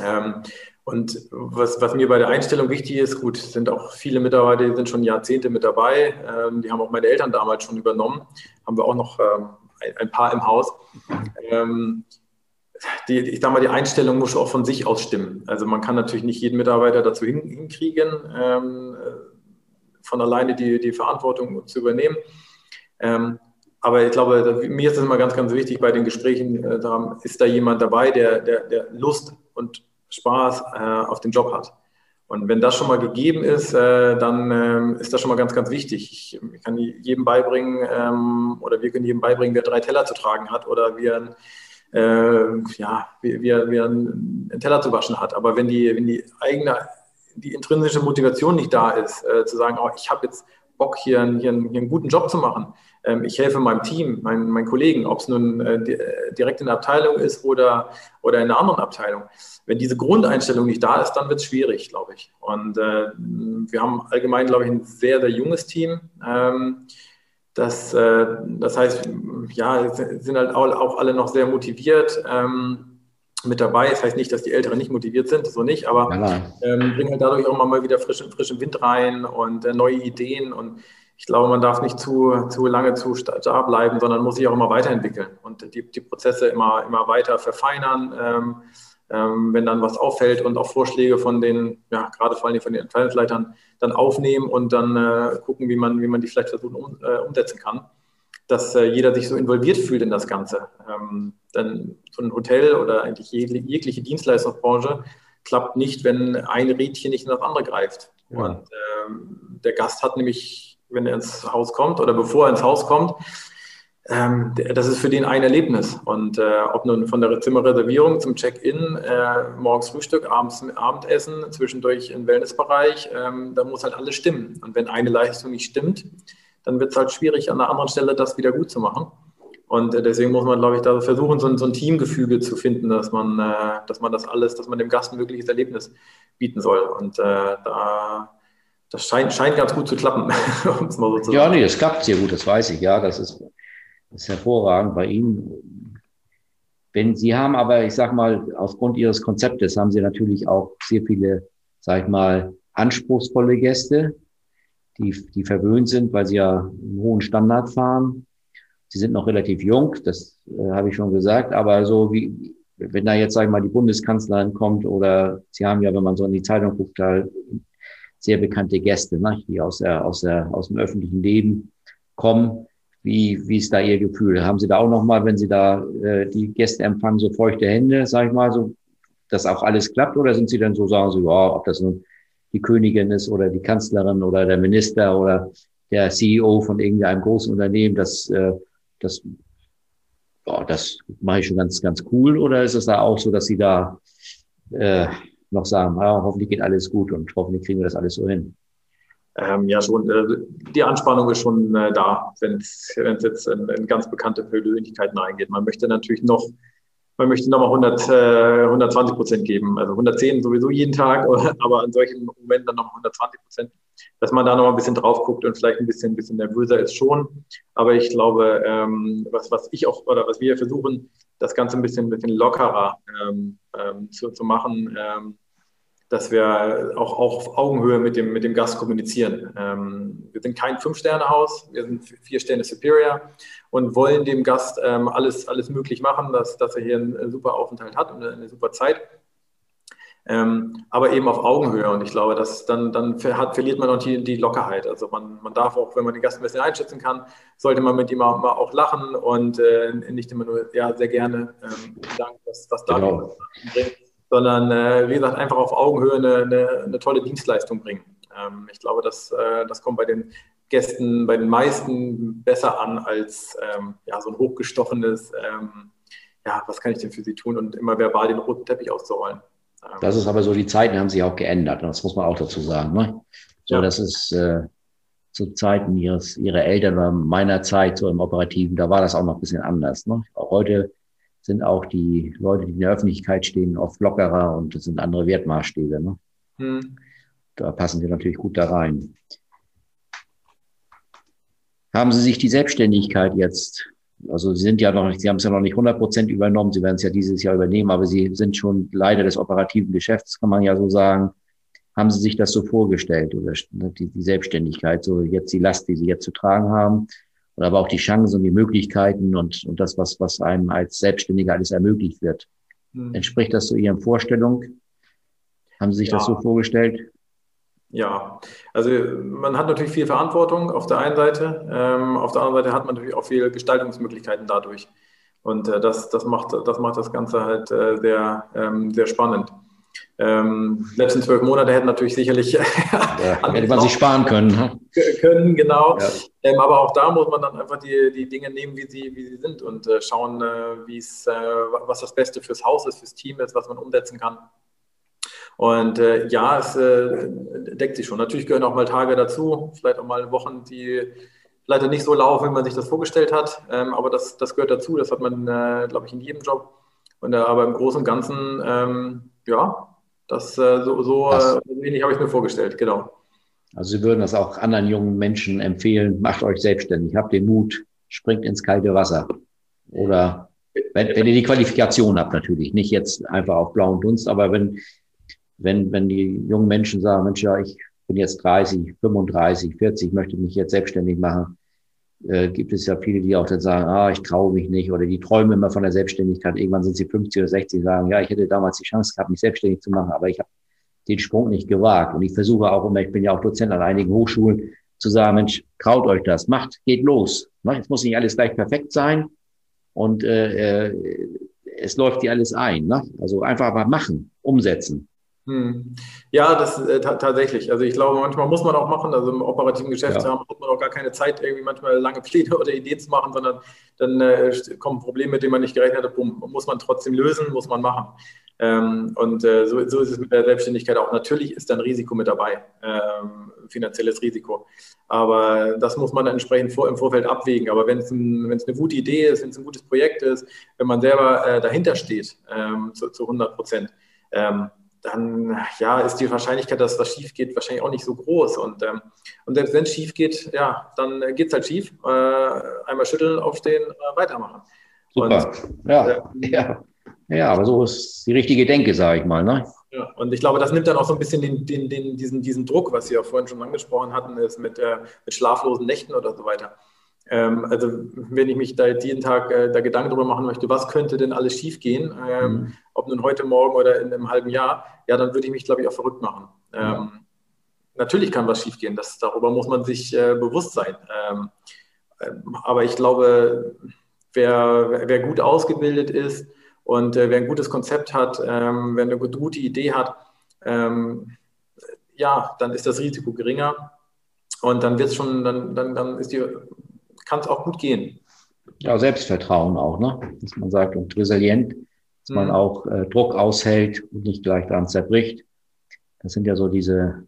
Ähm, und was, was mir bei der Einstellung wichtig ist, gut, sind auch viele Mitarbeiter, die sind schon Jahrzehnte mit dabei. Ähm, die haben auch meine Eltern damals schon übernommen. Haben wir auch noch ähm, ein, ein, paar im Haus. Ähm, die, ich sage mal, die Einstellung muss auch von sich aus stimmen. Also man kann natürlich nicht jeden Mitarbeiter dazu hin, hinkriegen, ähm, von alleine die, die Verantwortung zu übernehmen. Ähm, aber ich glaube, mir ist es immer ganz, ganz wichtig bei den Gesprächen, äh, da ist da jemand dabei, der, der, der Lust und Spaß äh, auf den Job hat. Und wenn das schon mal gegeben ist, äh, dann ähm, ist das schon mal ganz, ganz wichtig. Ich, ich kann jedem beibringen ähm, oder wir können jedem beibringen, wer drei Teller zu tragen hat oder wie ein, äh, ja, wie, wie, wie ein, einen Teller zu waschen hat. Aber wenn die, wenn die eigene, die intrinsische Motivation nicht da ist, äh, zu sagen, oh, ich habe jetzt Bock, hier, hier, hier einen guten Job zu machen, ähm, ich helfe meinem Team, meinen, meinen Kollegen, ob es nun äh, äh, direkt in der Abteilung ist oder, oder in einer anderen Abteilung. Wenn diese Grundeinstellung nicht da ist, dann wird es schwierig, glaube ich. Und äh, wir haben allgemein, glaube ich, ein sehr, sehr junges Team. Ähm, das, äh, das heißt, ja, sind halt auch alle noch sehr motiviert ähm, mit dabei. Das heißt nicht, dass die Älteren nicht motiviert sind, so nicht, aber ähm, bringen halt dadurch auch mal wieder frischen, frischen Wind rein und äh, neue Ideen und ich glaube, man darf nicht zu, zu lange zu starr bleiben, sondern muss sich auch immer weiterentwickeln und die, die Prozesse immer, immer weiter verfeinern. Ähm, ähm, wenn dann was auffällt und auch Vorschläge von den, ja, gerade vor allem von den Abteilungsleitern dann aufnehmen und dann äh, gucken, wie man, wie man die vielleicht versuchen um, äh, umsetzen kann, dass äh, jeder sich so involviert fühlt in das Ganze. Ähm, denn so ein Hotel oder eigentlich jegliche Dienstleistungsbranche klappt nicht, wenn ein Rädchen nicht in das andere greift. Ja. Und ähm, der Gast hat nämlich wenn er ins Haus kommt oder bevor er ins Haus kommt. Ähm, das ist für den ein Erlebnis. Und äh, ob nun von der Zimmerreservierung zum Check-in, äh, morgens Frühstück, abends Abendessen, zwischendurch im Wellnessbereich, ähm, da muss halt alles stimmen. Und wenn eine Leistung nicht stimmt, dann wird es halt schwierig, an der anderen Stelle das wieder gut zu machen. Und äh, deswegen muss man, glaube ich, da versuchen, so ein, so ein Teamgefüge zu finden, dass man, äh, dass man das alles, dass man dem Gast ein wirkliches Erlebnis bieten soll. Und äh, da das scheint, scheint ganz gut zu klappen. so zu ja, nee, das klappt sehr gut, das weiß ich, ja. Das ist, das ist hervorragend bei Ihnen. Wenn Sie haben aber, ich sag mal, aufgrund Ihres Konzeptes haben Sie natürlich auch sehr viele, sag ich mal, anspruchsvolle Gäste, die, die verwöhnt sind, weil sie ja einen hohen Standard fahren. Sie sind noch relativ jung, das äh, habe ich schon gesagt, aber so wie, wenn da jetzt, sag ich mal, die Bundeskanzlerin kommt oder Sie haben ja, wenn man so in die Zeitung guckt, da sehr bekannte Gäste, ne, die aus, der, aus, der, aus dem öffentlichen Leben kommen. Wie, wie ist da Ihr Gefühl? Haben Sie da auch nochmal, wenn Sie da äh, die Gäste empfangen, so feuchte Hände, sag ich mal, so, dass auch alles klappt? Oder sind Sie dann so, sagen Sie, ja, ob das nun die Königin ist oder die Kanzlerin oder der Minister oder der CEO von irgendeinem großen Unternehmen, das, äh, das, ja, das mache ich schon ganz, ganz cool. Oder ist es da auch so, dass Sie da äh, noch sagen, ja, hoffentlich geht alles gut und hoffentlich kriegen wir das alles so hin? Ähm, ja, schon. Äh, die Anspannung ist schon äh, da, wenn es jetzt in, in, ganz bekannte Persönlichkeiten reingeht. Man möchte natürlich noch, man möchte nochmal 100, äh, 120 Prozent geben. Also 110 sowieso jeden Tag, aber an solchen Momenten dann nochmal 120 Prozent. Dass man da nochmal ein bisschen drauf guckt und vielleicht ein bisschen, ein bisschen nervöser ist schon. Aber ich glaube, ähm, was, was ich auch oder was wir versuchen, das Ganze ein bisschen, ein bisschen lockerer ähm, ähm zu, zu machen ähm, dass wir auch, auch auf Augenhöhe mit dem, mit dem Gast kommunizieren. Ähm, wir sind kein Fünf-Sterne-Haus, wir sind vier Sterne Superior und wollen dem Gast ähm, alles, alles möglich machen, dass, dass er hier einen super Aufenthalt hat und eine, eine super Zeit. ähm, aber eben auf Augenhöhe. Und ich glaube, dass dann, dann hat, verliert man auch die, die Lockerheit. Also man, man darf auch, wenn man den Gast ein bisschen einschätzen kann, sollte man mit ihm auch, mal auch lachen und äh, nicht immer nur, ja, sehr gerne, ähm, Dank, was, was da genau. bringt, sondern, äh, wie gesagt, einfach auf Augenhöhe eine, eine, eine tolle Dienstleistung bringen. Ähm, ich glaube, das, äh, das kommt bei den Gästen, bei den meisten besser an als ähm, ja, so ein hochgestochenes, ähm, ja, was kann ich denn für Sie tun und immer verbal den roten Teppich auszurollen. Das ist aber so, die Zeiten haben sich auch geändert. Das muss man auch dazu sagen. Ne? So, ja. das ist äh, zu Zeiten ihres, ihrer Eltern oder meiner Zeit so im Operativen, da war das auch noch ein bisschen anders. Ne? Auch heute sind auch die Leute, die in der Öffentlichkeit stehen, oft lockerer und das sind andere Wertmaßstäbe. Ne? Hm. Da passen sie natürlich gut da rein. Haben Sie sich die Selbstständigkeit jetzt also Sie sind ja noch nicht, Sie haben es ja noch nicht 100 Prozent übernommen. Sie werden es ja dieses Jahr übernehmen, aber Sie sind schon Leiter des operativen Geschäfts, kann man ja so sagen. Haben Sie sich das so vorgestellt oder die, die Selbstständigkeit, so jetzt die Last, die Sie jetzt zu tragen haben, oder aber auch die Chancen und die Möglichkeiten und, und das, was, was einem als Selbstständiger alles ermöglicht wird. Hm. Entspricht das so Ihren Vorstellungen? Haben Sie sich ja. das so vorgestellt? Ja, also man hat natürlich viel Verantwortung auf der einen Seite, ähm, auf der anderen Seite hat man natürlich auch viele Gestaltungsmöglichkeiten dadurch. Und äh, das, das, macht, das macht das Ganze halt äh, sehr, ähm, sehr spannend. Ähm, letzten zwölf Monate hätten natürlich sicherlich ja, hätte man sich sparen können. Ne? Können, genau. Ja. Ähm, aber auch da muss man dann einfach die, die Dinge nehmen, wie sie, wie sie sind und äh, schauen, äh, äh, was das Beste fürs Haus ist, fürs Team ist, was man umsetzen kann. Und äh, ja, es äh, deckt sich schon. Natürlich gehören auch mal Tage dazu, vielleicht auch mal Wochen, die leider nicht so laufen, wie man sich das vorgestellt hat. Ähm, aber das, das gehört dazu. Das hat man, äh, glaube ich, in jedem Job. Und, äh, aber im Großen und Ganzen, ähm, ja, das äh, so, so äh, wenig habe ich mir vorgestellt, genau. Also Sie würden das auch anderen jungen Menschen empfehlen, macht euch selbstständig, habt den Mut, springt ins kalte Wasser. Oder wenn, wenn ihr die Qualifikation habt natürlich, nicht jetzt einfach auf blauen Dunst, aber wenn, wenn, wenn die jungen Menschen sagen, Mensch, ja, ich bin jetzt 30, 35, 40, möchte mich jetzt selbstständig machen, äh, gibt es ja viele, die auch dann sagen, ah, ich traue mich nicht oder die träumen immer von der Selbstständigkeit. Irgendwann sind sie 50 oder 60 sagen, ja, ich hätte damals die Chance gehabt, mich selbstständig zu machen, aber ich habe den Sprung nicht gewagt. Und ich versuche auch immer, ich bin ja auch Dozent an einigen Hochschulen, zu sagen, Mensch, traut euch das, macht, geht los. Es muss nicht alles gleich perfekt sein und äh, äh es läuft dir alles ein. Ne? Also einfach mal machen, umsetzen. Hm. Ja, das äh, tatsächlich. Also ich glaube, manchmal muss man auch machen. Also im operativen Geschäft ja. hat man auch gar keine Zeit, irgendwie manchmal lange Pläne oder Ideen zu machen, sondern dann äh, kommen Probleme, mit denen man nicht gerechnet hat, muss man trotzdem lösen, muss man machen. Ähm, und äh, so, so, ist es mit der Selbstständigkeit auch. Natürlich ist da ein Risiko mit dabei, ähm, finanzielles Risiko. Aber das muss man dann entsprechend vor, im Vorfeld abwägen. Aber wenn es ein, eine gute Idee ist, wenn es ein gutes Projekt ist, wenn man selber äh, dahinter steht, ähm, zu, zu 100 Prozent, ähm, dann ja, ist die Wahrscheinlichkeit, dass was schief geht, wahrscheinlich auch nicht so groß. Und, ähm, und selbst wenn es schief geht, ja, dann geht es halt schief. Äh, einmal schütteln, aufstehen, äh, weitermachen. Super. Und, ja, äh, ja. ja, aber so ist die richtige Denke, sage ich mal. Ne? Ja, und ich glaube, das nimmt dann auch so ein bisschen den, den, den, diesen, diesen Druck, was Sie ja vorhin schon angesprochen hatten, ist mit, äh, mit schlaflosen Nächten oder so weiter. Ähm, also wenn ich mich da jetzt jeden Tag äh, da Gedanken darüber machen möchte, was könnte denn alles schiefgehen, ähm, mhm. ob nun heute Morgen oder in einem halben Jahr, ja, dann würde ich mich, glaube ich, auch verrückt machen. Ähm, ja. Natürlich kann was schiefgehen, das, darüber muss man sich äh, bewusst sein. Ähm, ähm, aber ich glaube, wer, wer gut ausgebildet ist und äh, wer ein gutes Konzept hat, ähm, wer eine gute Idee hat, ja, dann ist das Risiko geringer. Und dann wird es schon, dann, dann, dann ist die kann es auch gut gehen. Ja, Selbstvertrauen auch, ne? dass man sagt, und resilient, dass mhm. man auch äh, Druck aushält und nicht gleich daran zerbricht. Das sind ja so diese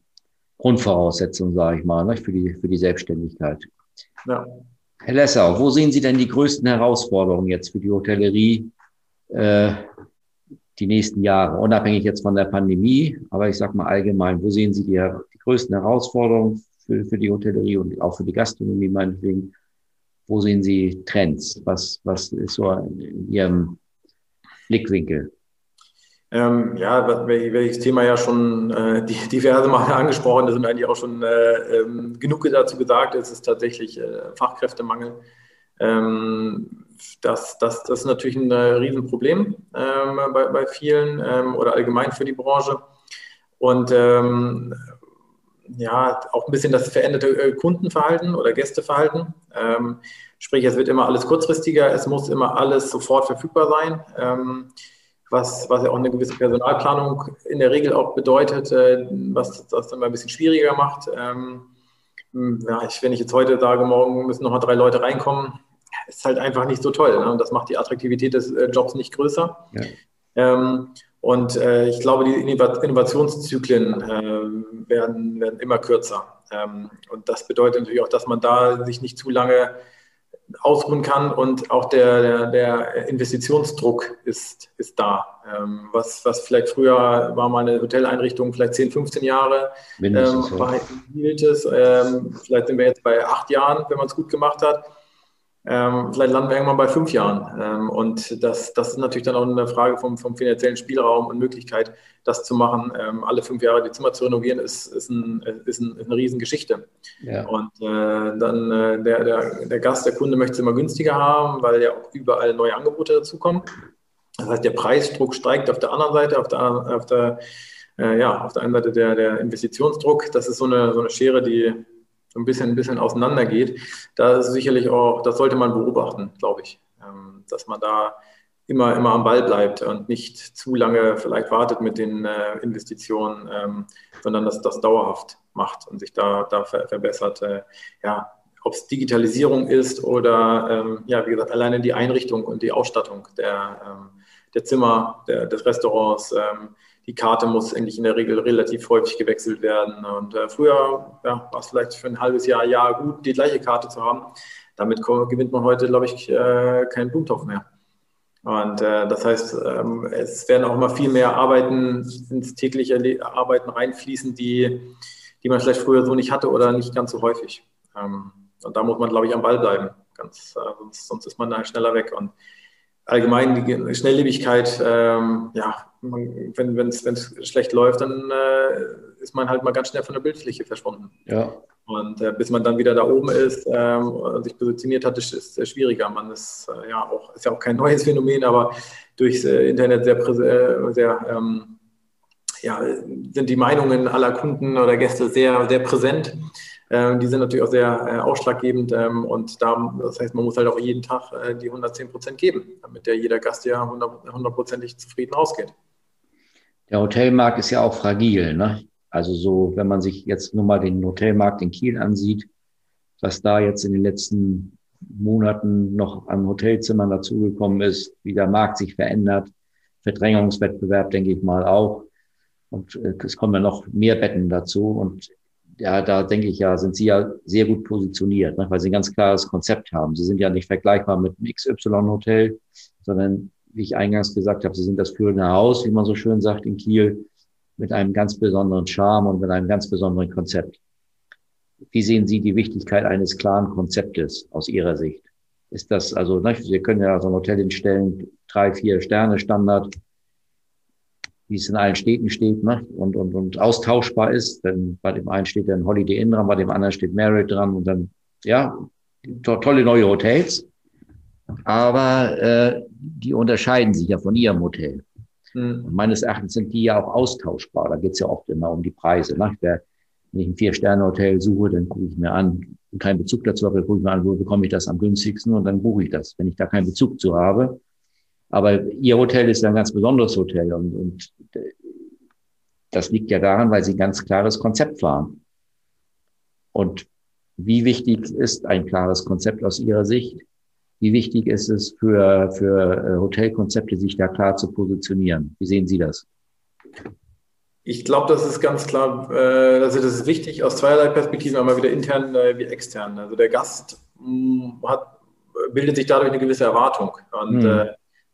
Grundvoraussetzungen, sage ich mal, ne? für, die, für die Selbstständigkeit. Ja. Herr Lessau, wo sehen Sie denn die größten Herausforderungen jetzt für die Hotellerie äh, die nächsten Jahre, unabhängig jetzt von der Pandemie, aber ich sage mal allgemein, wo sehen Sie die, die größten Herausforderungen für, für die Hotellerie und auch für die Gastronomie meinetwegen wo sehen Sie Trends? Was, was ist so in Ihrem Blickwinkel? Ähm, ja, welches Thema ja schon äh, diverse Male angesprochen ist und eigentlich auch schon äh, ähm, genug dazu gesagt, ist es tatsächlich äh, Fachkräftemangel. Ähm, das, das, das ist natürlich ein äh, Riesenproblem ähm, bei, bei vielen ähm, oder allgemein für die Branche. Und ähm, ja, auch ein bisschen das veränderte äh, Kundenverhalten oder Gästeverhalten. Ähm, sprich, es wird immer alles kurzfristiger, es muss immer alles sofort verfügbar sein, ähm, was, was ja auch eine gewisse Personalplanung in der Regel auch bedeutet, äh, was das dann mal ein bisschen schwieriger macht. Ähm, ja, ich, wenn ich jetzt heute sage, morgen müssen nochmal drei Leute reinkommen, ist halt einfach nicht so toll. Ne? Und das macht die Attraktivität des äh, Jobs nicht größer. Ja. Ähm, und äh, ich glaube, die Innovationszyklen äh, werden, werden immer kürzer. Ähm, und das bedeutet natürlich auch, dass man da sich nicht zu lange ausruhen kann und auch der, der, der Investitionsdruck ist, ist da. Ähm, was, was vielleicht früher war meine Hoteleinrichtung vielleicht 10, 15 Jahre, ähm, war hielt es. Ähm, vielleicht sind wir jetzt bei acht Jahren, wenn man es gut gemacht hat. Ähm, vielleicht landen wir irgendwann bei fünf Jahren. Ähm, und das, das ist natürlich dann auch eine Frage vom, vom finanziellen Spielraum und Möglichkeit, das zu machen. Ähm, alle fünf Jahre die Zimmer zu renovieren, ist, ist, ein, ist, ein, ist eine Riesengeschichte. Ja. Und äh, dann äh, der, der, der Gast, der Kunde möchte es immer günstiger haben, weil ja auch überall neue Angebote dazukommen. Das heißt, der Preisdruck steigt auf der anderen Seite, auf der, auf der, äh, ja, auf der einen Seite der, der Investitionsdruck. Das ist so eine, so eine Schere, die so ein bisschen, ein bisschen auseinandergeht. Da ist sicherlich auch, das sollte man beobachten, glaube ich, ähm, dass man da immer, immer am Ball bleibt und nicht zu lange vielleicht wartet mit den äh, Investitionen, ähm, sondern dass das dauerhaft macht und sich da, da verbessert. Äh, ja, ob es Digitalisierung ist oder, ähm, ja, wie gesagt, alleine die Einrichtung und die Ausstattung der, der Zimmer, der, des Restaurants, die Karte muss eigentlich in der Regel relativ häufig gewechselt werden. Und äh, früher ja, war es vielleicht für ein halbes Jahr, Jahr gut, die gleiche Karte zu haben. Damit gewinnt man heute, glaube ich, äh, keinen Blumentopf mehr. Und äh, das heißt, ähm, es werden auch immer viel mehr Arbeiten ins tägliche Arbeiten reinfließen, die, die man vielleicht früher so nicht hatte oder nicht ganz so häufig. Ähm, und da muss man, glaube ich, am Ball bleiben. Ganz, äh, sonst, sonst ist man da schneller weg. Und allgemein die Schnelllebigkeit, ähm, ja, man, wenn es schlecht läuft, dann äh, ist man halt mal ganz schnell von der Bildfläche verschwunden. Ja. Und äh, bis man dann wieder da oben ist ähm, und sich positioniert hat, ist es sehr schwieriger. Man ist äh, ja auch, ist ja auch kein neues Phänomen, aber durchs äh, Internet sehr, äh, sehr ähm, ja, sind die Meinungen aller Kunden oder Gäste sehr, sehr präsent. Ähm, die sind natürlich auch sehr äh, ausschlaggebend ähm, und da, das heißt, man muss halt auch jeden Tag äh, die 110 Prozent geben, damit der jeder Gast ja hundertprozentig zufrieden ausgeht. Der Hotelmarkt ist ja auch fragil, ne? Also so, wenn man sich jetzt nur mal den Hotelmarkt in Kiel ansieht, was da jetzt in den letzten Monaten noch an Hotelzimmern dazugekommen ist, wie der Markt sich verändert, Verdrängungswettbewerb, denke ich mal auch. Und äh, es kommen ja noch mehr Betten dazu. Und ja, da denke ich ja, sind Sie ja sehr gut positioniert, ne, weil Sie ein ganz klares Konzept haben. Sie sind ja nicht vergleichbar mit einem XY-Hotel, sondern wie ich eingangs gesagt habe, Sie sind das führende Haus, wie man so schön sagt, in Kiel, mit einem ganz besonderen Charme und mit einem ganz besonderen Konzept. Wie sehen Sie die Wichtigkeit eines klaren Konzeptes aus Ihrer Sicht? Ist das, also, ne, Sie können ja so ein Hotel hinstellen, drei, vier Sterne Standard, wie es in allen Städten steht, ne? und, und, und austauschbar ist. Denn bei dem einen steht dann Holiday Inn dran, bei dem anderen steht Marriott dran und dann, ja, to tolle neue Hotels. Aber äh, die unterscheiden sich ja von ihrem Hotel. Mhm. Und meines Erachtens sind die ja auch austauschbar. Da geht es ja oft immer um die Preise. Ne? Wer, wenn ich ein Vier-Sterne-Hotel suche, dann gucke ich mir an, keinen Bezug dazu habe, gucke ich mir an, wo bekomme ich das am günstigsten und dann buche ich das. Wenn ich da keinen Bezug zu habe, aber Ihr Hotel ist ein ganz besonderes Hotel und, und das liegt ja daran, weil Sie ein ganz klares Konzept fahren. Und wie wichtig ist ein klares Konzept aus Ihrer Sicht? Wie wichtig ist es für, für äh, Hotelkonzepte, sich da klar zu positionieren? Wie sehen Sie das? Ich glaube, das ist ganz klar, äh, also das ist wichtig aus zweierlei Perspektiven, einmal wieder intern äh, wie extern. Also der Gast mm, hat, bildet sich dadurch eine gewisse Erwartung. Und hm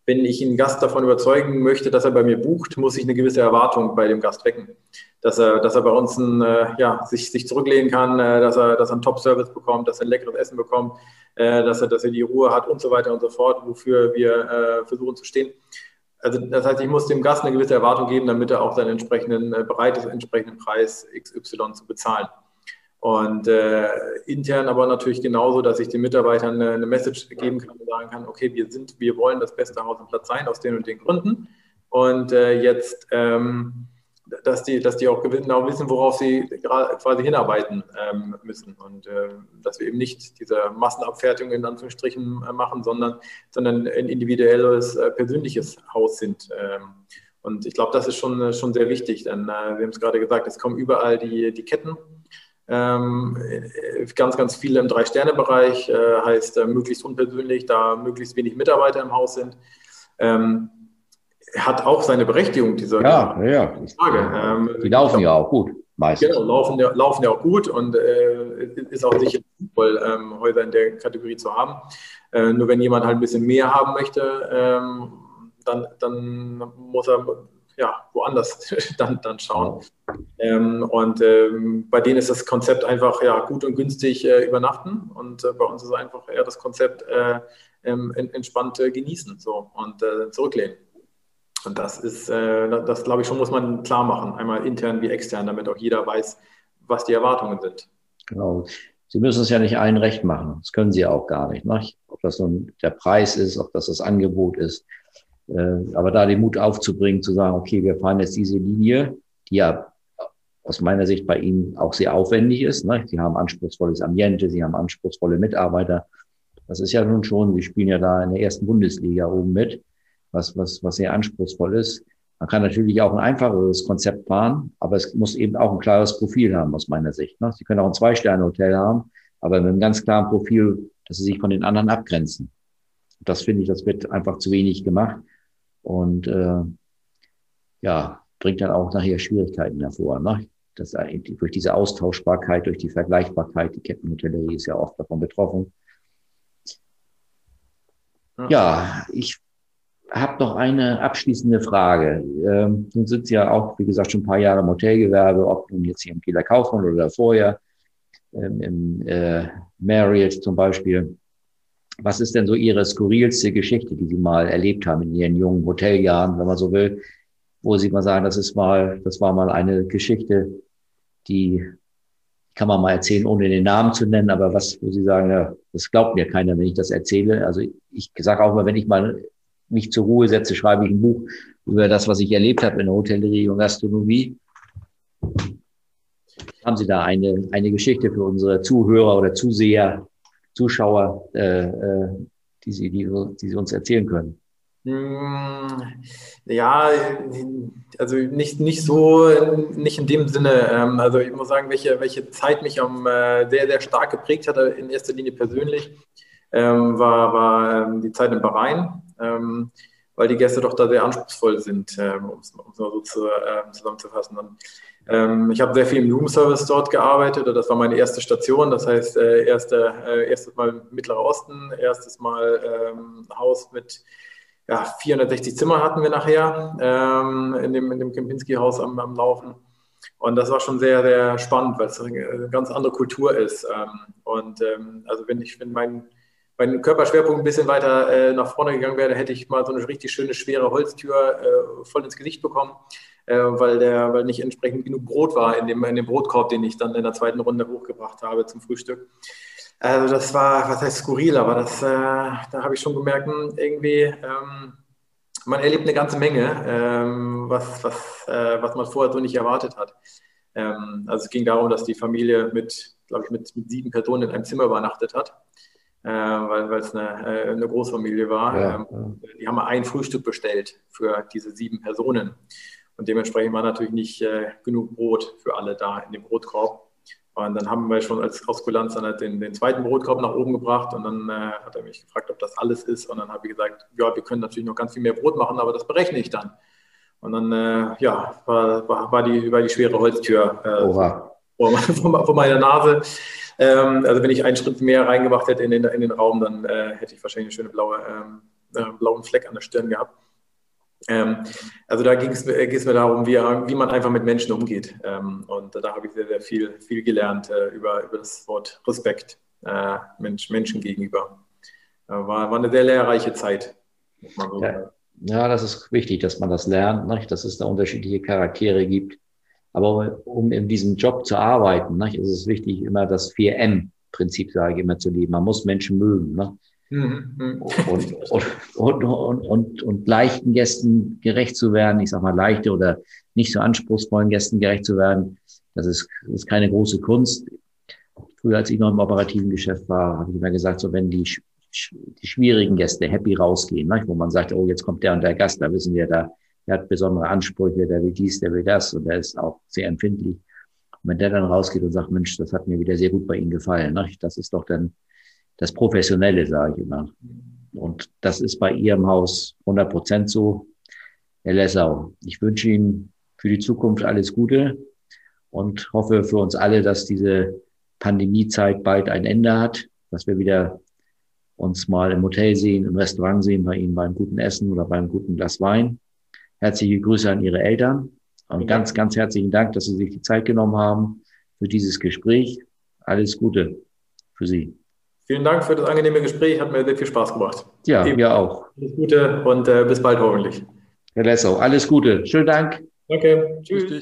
wenn ich einen Gast davon überzeugen möchte, dass er bei mir bucht, muss ich eine gewisse Erwartung bei dem Gast wecken. Dass er, dass er bei uns ein, äh, ja, sich, sich zurücklehnen kann, äh, dass, er, dass er einen Top-Service bekommt, dass er ein leckeres Essen bekommt, äh, dass, er, dass er die Ruhe hat und so weiter und so fort, wofür wir äh, versuchen zu stehen. Also das heißt, ich muss dem Gast eine gewisse Erwartung geben, damit er auch seinen entsprechenden, äh, bereit ist, entsprechenden Preis XY zu bezahlen. Und äh, intern aber natürlich genauso, dass ich den Mitarbeitern eine, eine, Message geben kann und sagen kann, okay, wir sind, wir wollen das beste Haus im Platz sein aus den und den Gründen. Und äh, jetzt, ähm, dass die, dass die auch genau wissen, worauf sie quasi hinarbeiten ähm, müssen. Und äh, dass wir eben nicht diese Massenabfertigung in Anführungsstrichen äh, machen, sondern, sondern ein individuelles, äh, persönliches Haus sind. Ähm, und ich glaube, das ist schon, äh, schon sehr wichtig, denn wir haben es gerade gesagt, es kommen überall die, die Ketten ganz, ganz viele im Drei-Sterne-Bereich, äh, heißt äh, möglichst unpersönlich, da möglichst wenig Mitarbeiter im Haus sind. Ähm, hat auch seine Berechtigung, diese ja, ja. Frage. Ähm, die laufen ja auch gut, meistens. Genau, laufen, laufen ja auch gut und äh, ist auch sicher sinnvoll, ähm, Häuser in der Kategorie zu haben. Äh, nur wenn jemand halt ein bisschen mehr haben möchte, ähm, dann, dann muss er ja, woanders dann, dann schauen. Ähm, und ähm, bei denen ist das Konzept einfach ja, gut und günstig äh, übernachten und äh, bei uns ist einfach eher das Konzept äh, ähm, entspannt äh, genießen so, und äh, zurücklehnen. Und das ist, äh, das glaube ich schon, muss man klar machen, einmal intern wie extern, damit auch jeder weiß, was die Erwartungen sind. Genau. Sie müssen es ja nicht allen recht machen. Das können Sie auch gar nicht. Ne? Ob das nun der Preis ist, ob das das Angebot ist. Äh, aber da den Mut aufzubringen, zu sagen, okay, wir fahren jetzt diese Linie, die ja aus meiner Sicht bei Ihnen auch sehr aufwendig ist. Ne? Sie haben anspruchsvolles Ambiente, Sie haben anspruchsvolle Mitarbeiter. Das ist ja nun schon, Sie spielen ja da in der ersten Bundesliga oben mit, was, was, was sehr anspruchsvoll ist. Man kann natürlich auch ein einfacheres Konzept fahren, aber es muss eben auch ein klares Profil haben, aus meiner Sicht. Ne? Sie können auch ein Zwei-Sterne-Hotel haben, aber mit einem ganz klaren Profil, dass Sie sich von den anderen abgrenzen. Das finde ich, das wird einfach zu wenig gemacht und äh, ja, bringt dann auch nachher Schwierigkeiten hervor. Ne? Das, durch diese Austauschbarkeit, durch die Vergleichbarkeit, die Kettenhotellerie ist ja oft davon betroffen. Ja, ich habe noch eine abschließende Frage. Ähm, nun sind Sie ja auch, wie gesagt, schon ein paar Jahre im Hotelgewerbe, ob nun jetzt hier im Kieler Kaufmann oder vorher, ähm, im äh, Marriott zum Beispiel. Was ist denn so Ihre skurrilste Geschichte, die Sie mal erlebt haben in Ihren jungen Hoteljahren, wenn man so will, wo Sie mal sagen, das ist mal, das war mal eine Geschichte, die kann man mal erzählen, ohne den Namen zu nennen, aber was, wo Sie sagen, ja, das glaubt mir keiner, wenn ich das erzähle. Also ich sage auch mal, wenn ich mal mich zur Ruhe setze, schreibe ich ein Buch über das, was ich erlebt habe in der Hotellerie und Gastronomie. Haben Sie da eine, eine Geschichte für unsere Zuhörer oder Zuseher, Zuschauer, äh, äh, die, Sie, die, die Sie uns erzählen können? Hm, ja, also nicht, nicht so, nicht in dem Sinne. Ähm, also ich muss sagen, welche, welche Zeit mich am, äh, sehr, sehr stark geprägt hatte, in erster Linie persönlich, ähm, war, war ähm, die Zeit in Bahrain, weil die Gäste doch da sehr anspruchsvoll sind, um es mal so zu, zusammenzufassen. Ähm, ich habe sehr viel im Roomservice dort gearbeitet. Das war meine erste Station. Das heißt, äh, erste, äh, erstes Mal Mittlerer Osten, erstes Mal ähm, Haus mit ja, 460 Zimmern hatten wir nachher ähm, in dem, in dem Kempinski-Haus am, am, Laufen. Und das war schon sehr, sehr spannend, weil es eine ganz andere Kultur ist. Ähm, und ähm, also wenn ich, wenn mein, mein Körperschwerpunkt ein bisschen weiter äh, nach vorne gegangen wäre, hätte ich mal so eine richtig schöne, schwere Holztür äh, voll ins Gesicht bekommen äh, weil, der, weil nicht entsprechend genug Brot war in dem, in dem Brotkorb, den ich dann in der zweiten Runde hochgebracht habe zum Frühstück. Also das war, was heißt skurril, aber das, äh, da habe ich schon gemerkt, hm, irgendwie, ähm, man erlebt eine ganze Menge, ähm, was, was, äh, was man vorher so nicht erwartet hat. Ähm, also es ging darum, dass die Familie mit, glaube ich, mit, mit sieben Personen in einem Zimmer übernachtet hat. Äh, weil es eine, äh, eine Großfamilie war. Ja, ähm, ja. Die haben ein Frühstück bestellt für diese sieben Personen. Und dementsprechend war natürlich nicht äh, genug Brot für alle da in dem Brotkorb. Und dann haben wir schon als Auskulanz dann halt den, den, zweiten Brotkorb nach oben gebracht und dann äh, hat er mich gefragt, ob das alles ist. Und dann habe ich gesagt, ja, wir können natürlich noch ganz viel mehr Brot machen, aber das berechne ich dann. Und dann, äh, ja, war, war, war, die, war die schwere Holztür äh, vor, vor, meiner Nase. Ähm, also wenn ich einen Schritt mehr reingemacht hätte in den, in den Raum, dann äh, hätte ich wahrscheinlich eine schöne blaue, ähm, äh, blauen Fleck an der Stirn gehabt. Ähm, also da ging es mir darum, wie, wie, man einfach mit Menschen umgeht. Ähm, und da habe ich sehr, sehr viel, viel gelernt äh, über, über das Wort Respekt äh, Mensch, Menschen gegenüber. Äh, war, war eine sehr lehrreiche Zeit. So ja. ja. das ist wichtig, dass man das lernt, nicht? dass es da unterschiedliche Charaktere gibt. Aber um in diesem Job zu arbeiten, ne, ist es wichtig, immer das 4M-Prinzip, sage ich immer, zu leben. Man muss Menschen mögen. Ne? Mhm. Und, und, und, und, und leichten Gästen gerecht zu werden, ich sag mal leichte oder nicht so anspruchsvollen Gästen gerecht zu werden, das ist, ist keine große Kunst. Früher, als ich noch im operativen Geschäft war, habe ich immer gesagt, so wenn die, die schwierigen Gäste happy rausgehen, ne, wo man sagt, oh, jetzt kommt der und der Gast, da wissen wir, da, der hat besondere Ansprüche, der will dies, der will das und der ist auch sehr empfindlich. Und wenn der dann rausgeht und sagt, Mensch, das hat mir wieder sehr gut bei Ihnen gefallen, ne, das ist doch dann das Professionelle, sage ich immer. Und das ist bei Ihrem Haus 100 Prozent so. Herr Lessau, ich wünsche Ihnen für die Zukunft alles Gute und hoffe für uns alle, dass diese Pandemiezeit bald ein Ende hat, dass wir wieder uns mal im Hotel sehen, im Restaurant sehen, bei Ihnen beim guten Essen oder beim guten Glas Wein. Herzliche Grüße an Ihre Eltern und ganz, ganz herzlichen Dank, dass Sie sich die Zeit genommen haben für dieses Gespräch. Alles Gute für Sie. Vielen Dank für das angenehme Gespräch, hat mir sehr viel Spaß gemacht. Ja, Eben. mir auch. Alles Gute und äh, bis bald hoffentlich. Herr Lessau, alles Gute. Schönen Dank. Danke. Tschüss. Tschüss.